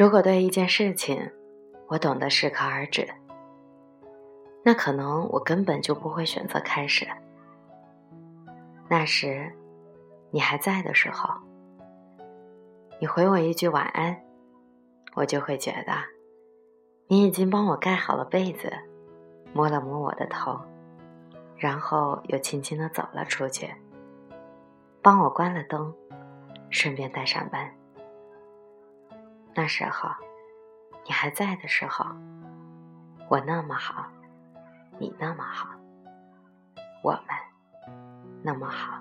如果对一件事情，我懂得适可而止，那可能我根本就不会选择开始。那时，你还在的时候，你回我一句晚安，我就会觉得，你已经帮我盖好了被子，摸了摸我的头，然后又轻轻的走了出去，帮我关了灯，顺便带上门。那时候，你还在的时候，我那么好，你那么好，我们那么好。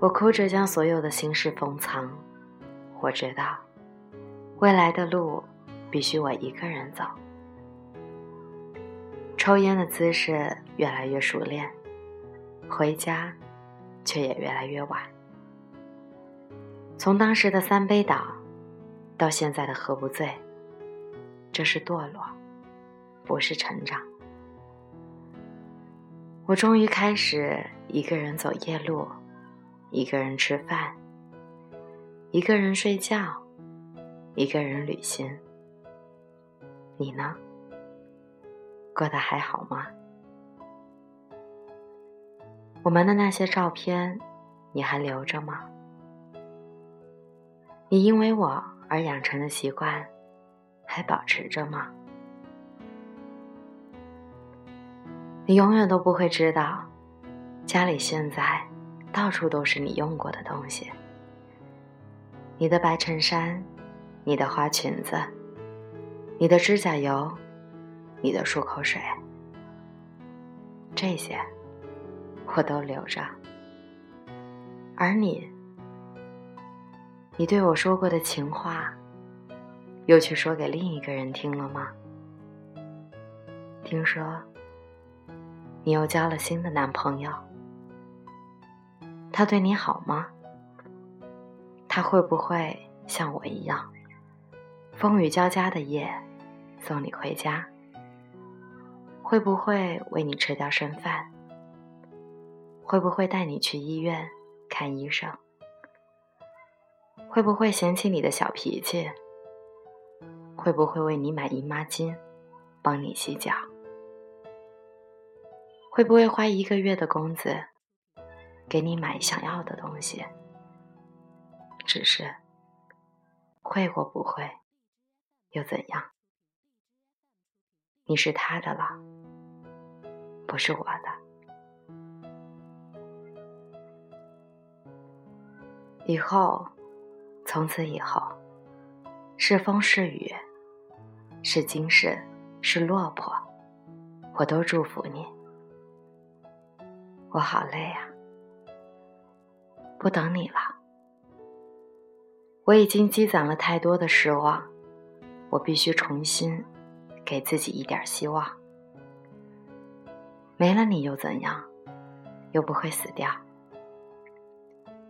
我哭着将所有的心事封藏。我知道，未来的路必须我一个人走。抽烟的姿势越来越熟练，回家却也越来越晚。从当时的三杯倒，到现在的喝不醉，这是堕落，不是成长。我终于开始一个人走夜路，一个人吃饭，一个人睡觉，一个人旅行。你呢？过得还好吗？我们的那些照片，你还留着吗？你因为我而养成的习惯，还保持着吗？你永远都不会知道，家里现在到处都是你用过的东西：你的白衬衫、你的花裙子、你的指甲油、你的漱口水，这些我都留着，而你。你对我说过的情话，又去说给另一个人听了吗？听说你又交了新的男朋友，他对你好吗？他会不会像我一样，风雨交加的夜送你回家？会不会为你吃掉剩饭？会不会带你去医院看医生？会不会嫌弃你的小脾气？会不会为你买姨妈巾，帮你洗脚？会不会花一个月的工资，给你买想要的东西？只是会或不会，又怎样？你是他的了，不是我的。以后。从此以后，是风是雨，是精神，是落魄，我都祝福你。我好累啊，不等你了。我已经积攒了太多的失望，我必须重新给自己一点希望。没了你又怎样？又不会死掉，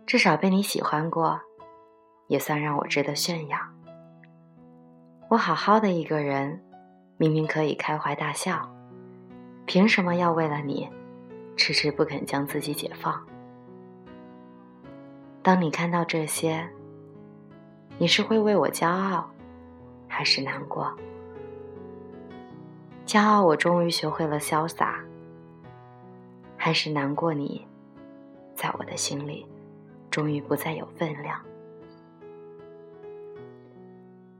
至少被你喜欢过。也算让我值得炫耀。我好好的一个人，明明可以开怀大笑，凭什么要为了你，迟迟不肯将自己解放？当你看到这些，你是会为我骄傲，还是难过？骄傲，我终于学会了潇洒，还是难过？你，在我的心里，终于不再有分量。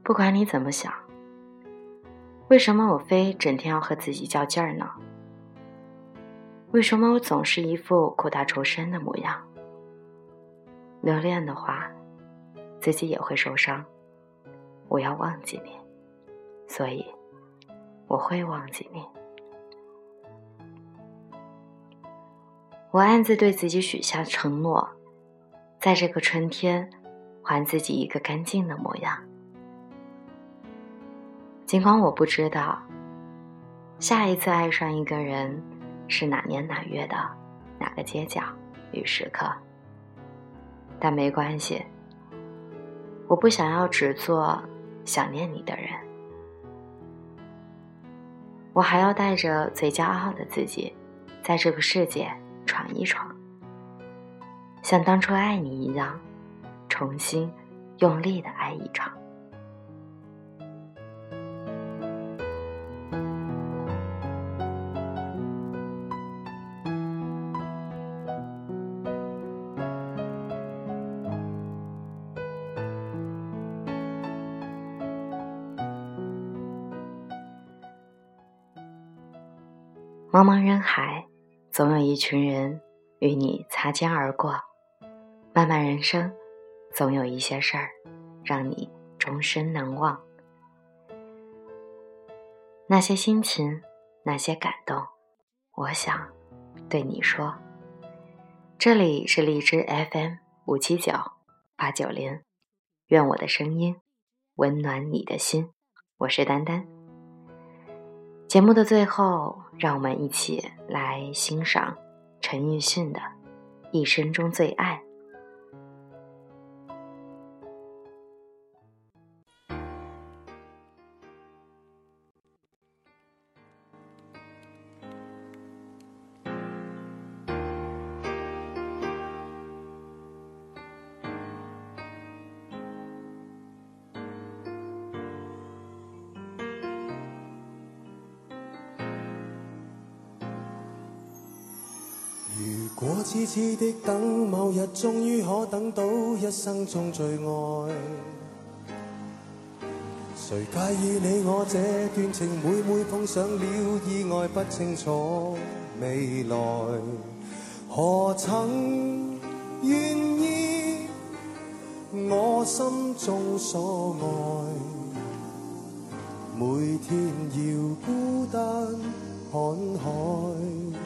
不管你怎么想，为什么我非整天要和自己较劲儿呢？为什么我总是一副苦大仇深的模样？留恋的话，自己也会受伤。我要忘记你，所以我会忘记你。我暗自对自己许下承诺，在这个春天，还自己一个干净的模样。尽管我不知道，下一次爱上一个人是哪年哪月的哪个街角与时刻，但没关系。我不想要只做想念你的人，我还要带着最骄傲的自己，在这个世界闯一闯，像当初爱你一样，重新用力的爱一场。茫茫人海，总有一群人与你擦肩而过；漫漫人生，总有一些事儿让你终身难忘。那些心情，那些感动，我想对你说。这里是荔枝 FM 五七九八九零，愿我的声音温暖你的心。我是丹丹。节目的最后，让我们一起来欣赏陈奕迅的《一生中最爱》。果痴痴的等，某日终于可等到一生中最爱。谁介意你我这段情？每每碰上了意外，不清楚未来。何曾愿意我心中所爱？每天要孤单看海。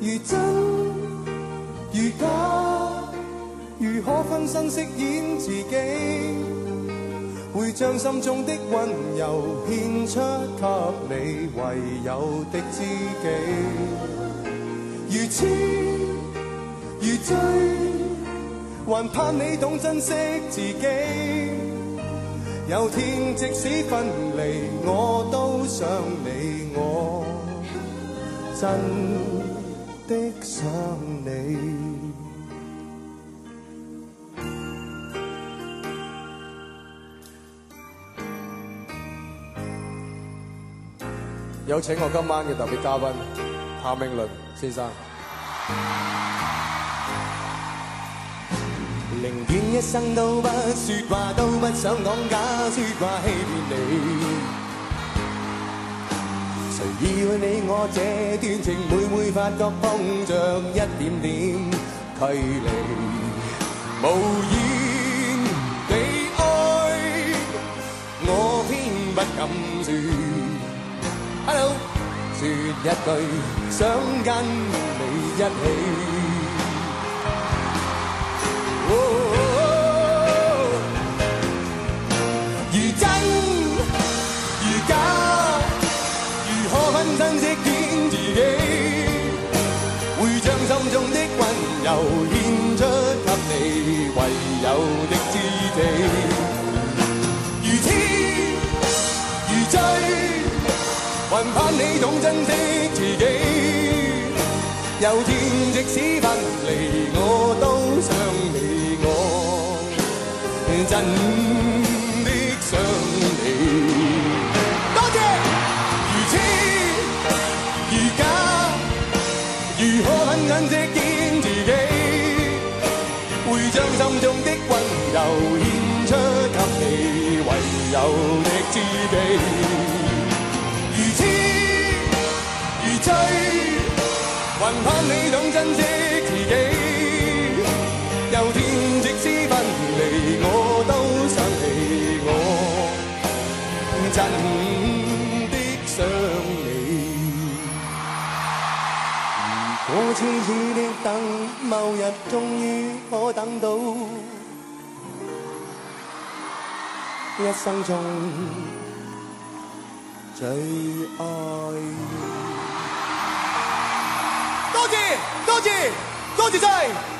如真如假，如可分身饰演自己？会将心中的温柔献出给你唯有的知己。如痴如醉，还盼你懂珍惜自己。有天即使分离，我都想你，我真。的想你。有请我今晚嘅特别嘉宾谭咏麟先生。宁愿一生都不说话，都不想讲假说话欺骗你。谁以为你我这段情，每每发觉碰着一点点距离，无言地爱，我偏不敢说。Hello，说一句想跟你一起。有天即使分离，我都想你，我真的想你。珍惜见自己，会将心中的温柔献出给你唯有的知己。痴痴的等，某日终于可等到，一生中最爱。多谢，多谢，多谢晒。